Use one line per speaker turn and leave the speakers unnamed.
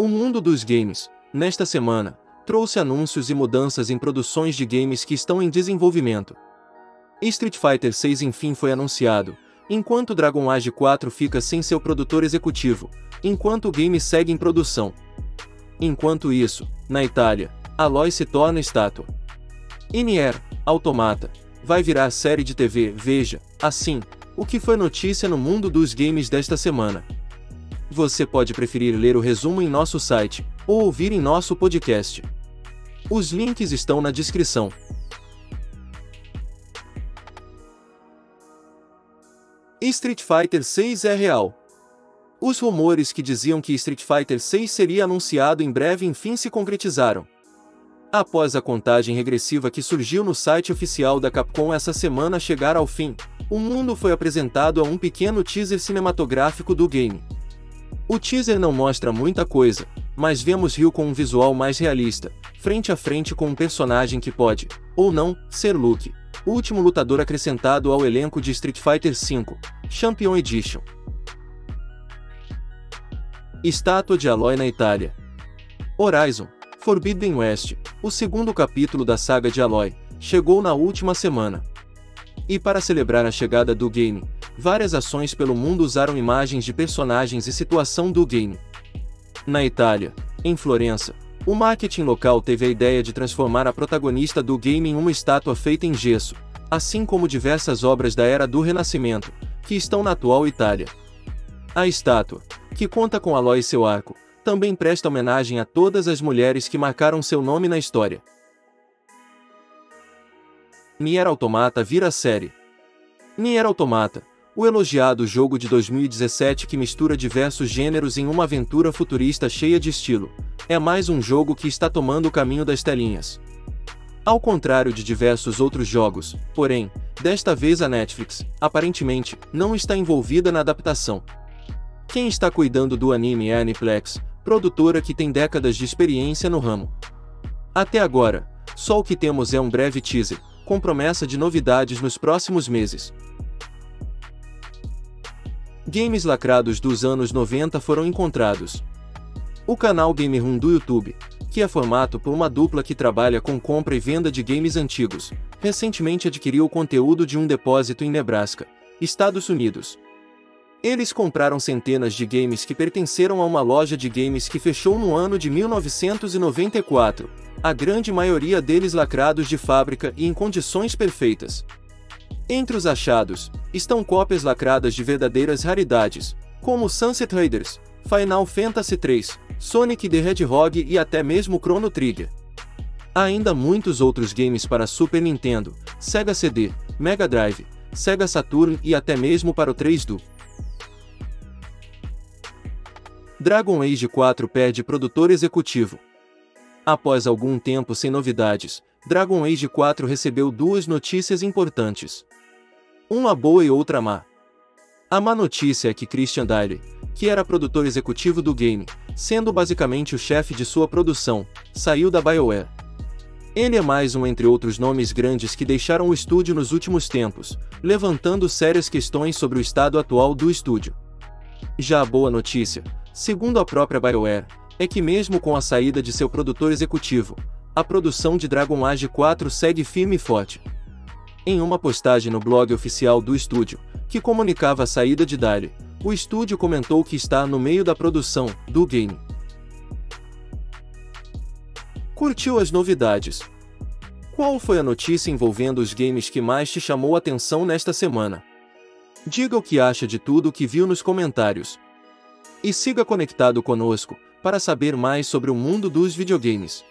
O mundo dos games, nesta semana, trouxe anúncios e mudanças em produções de games que estão em desenvolvimento. Street Fighter VI enfim foi anunciado, enquanto Dragon Age 4 fica sem seu produtor executivo, enquanto o game segue em produção. Enquanto isso, na Itália, Aloy se torna estátua. Nier, Automata, vai virar série de TV, veja, assim, o que foi notícia no mundo dos games desta semana. Você pode preferir ler o resumo em nosso site, ou ouvir em nosso podcast. Os links estão na descrição. Street Fighter 6 é real. Os rumores que diziam que Street Fighter 6 seria anunciado em breve enfim se concretizaram. Após a contagem regressiva que surgiu no site oficial da Capcom essa semana chegar ao fim, o mundo foi apresentado a um pequeno teaser cinematográfico do game. O teaser não mostra muita coisa, mas vemos Ryu com um visual mais realista, frente a frente com um personagem que pode, ou não, ser Luke, o último lutador acrescentado ao elenco de Street Fighter V, Champion Edition. Estátua de Aloy na Itália. Horizon, Forbidden West, o segundo capítulo da saga de Aloy, chegou na última semana. E para celebrar a chegada do game, várias ações pelo mundo usaram imagens de personagens e situação do game. Na Itália, em Florença, o marketing local teve a ideia de transformar a protagonista do game em uma estátua feita em gesso, assim como diversas obras da Era do Renascimento, que estão na atual Itália. A estátua, que conta com Aloy e seu arco, também presta homenagem a todas as mulheres que marcaram seu nome na história. Nier Automata vira série. Nier Automata, o elogiado jogo de 2017 que mistura diversos gêneros em uma aventura futurista cheia de estilo, é mais um jogo que está tomando o caminho das telinhas. Ao contrário de diversos outros jogos, porém, desta vez a Netflix, aparentemente, não está envolvida na adaptação. Quem está cuidando do anime é a Aniplex, produtora que tem décadas de experiência no ramo. Até agora, só o que temos é um breve teaser, com promessa de novidades nos próximos meses. Games lacrados dos anos 90 foram encontrados. O canal Game Room do YouTube, que é formado por uma dupla que trabalha com compra e venda de games antigos, recentemente adquiriu o conteúdo de um depósito em Nebraska, Estados Unidos, eles compraram centenas de games que pertenceram a uma loja de games que fechou no ano de 1994, a grande maioria deles lacrados de fábrica e em condições perfeitas. Entre os achados, estão cópias lacradas de verdadeiras raridades, como Sunset Raiders, Final Fantasy III, Sonic the Hedgehog e até mesmo Chrono Trigger. Há ainda muitos outros games para Super Nintendo, Sega CD, Mega Drive, Sega Saturn e até mesmo para o 3Do. Dragon Age 4 perde produtor executivo. Após algum tempo sem novidades, Dragon Age 4 recebeu duas notícias importantes. Uma boa e outra má. A má notícia é que Christian Dyle, que era produtor executivo do game, sendo basicamente o chefe de sua produção, saiu da BioWare. Ele é mais um entre outros nomes grandes que deixaram o estúdio nos últimos tempos, levantando sérias questões sobre o estado atual do estúdio. Já a boa notícia, Segundo a própria BioWare, é que mesmo com a saída de seu produtor executivo, a produção de Dragon Age 4 segue firme e forte. Em uma postagem no blog oficial do estúdio, que comunicava a saída de Dale, o estúdio comentou que está no meio da produção do game. Curtiu as novidades? Qual foi a notícia envolvendo os games que mais te chamou a atenção nesta semana? Diga o que acha de tudo o que viu nos comentários. E siga conectado conosco para saber mais sobre o mundo dos videogames.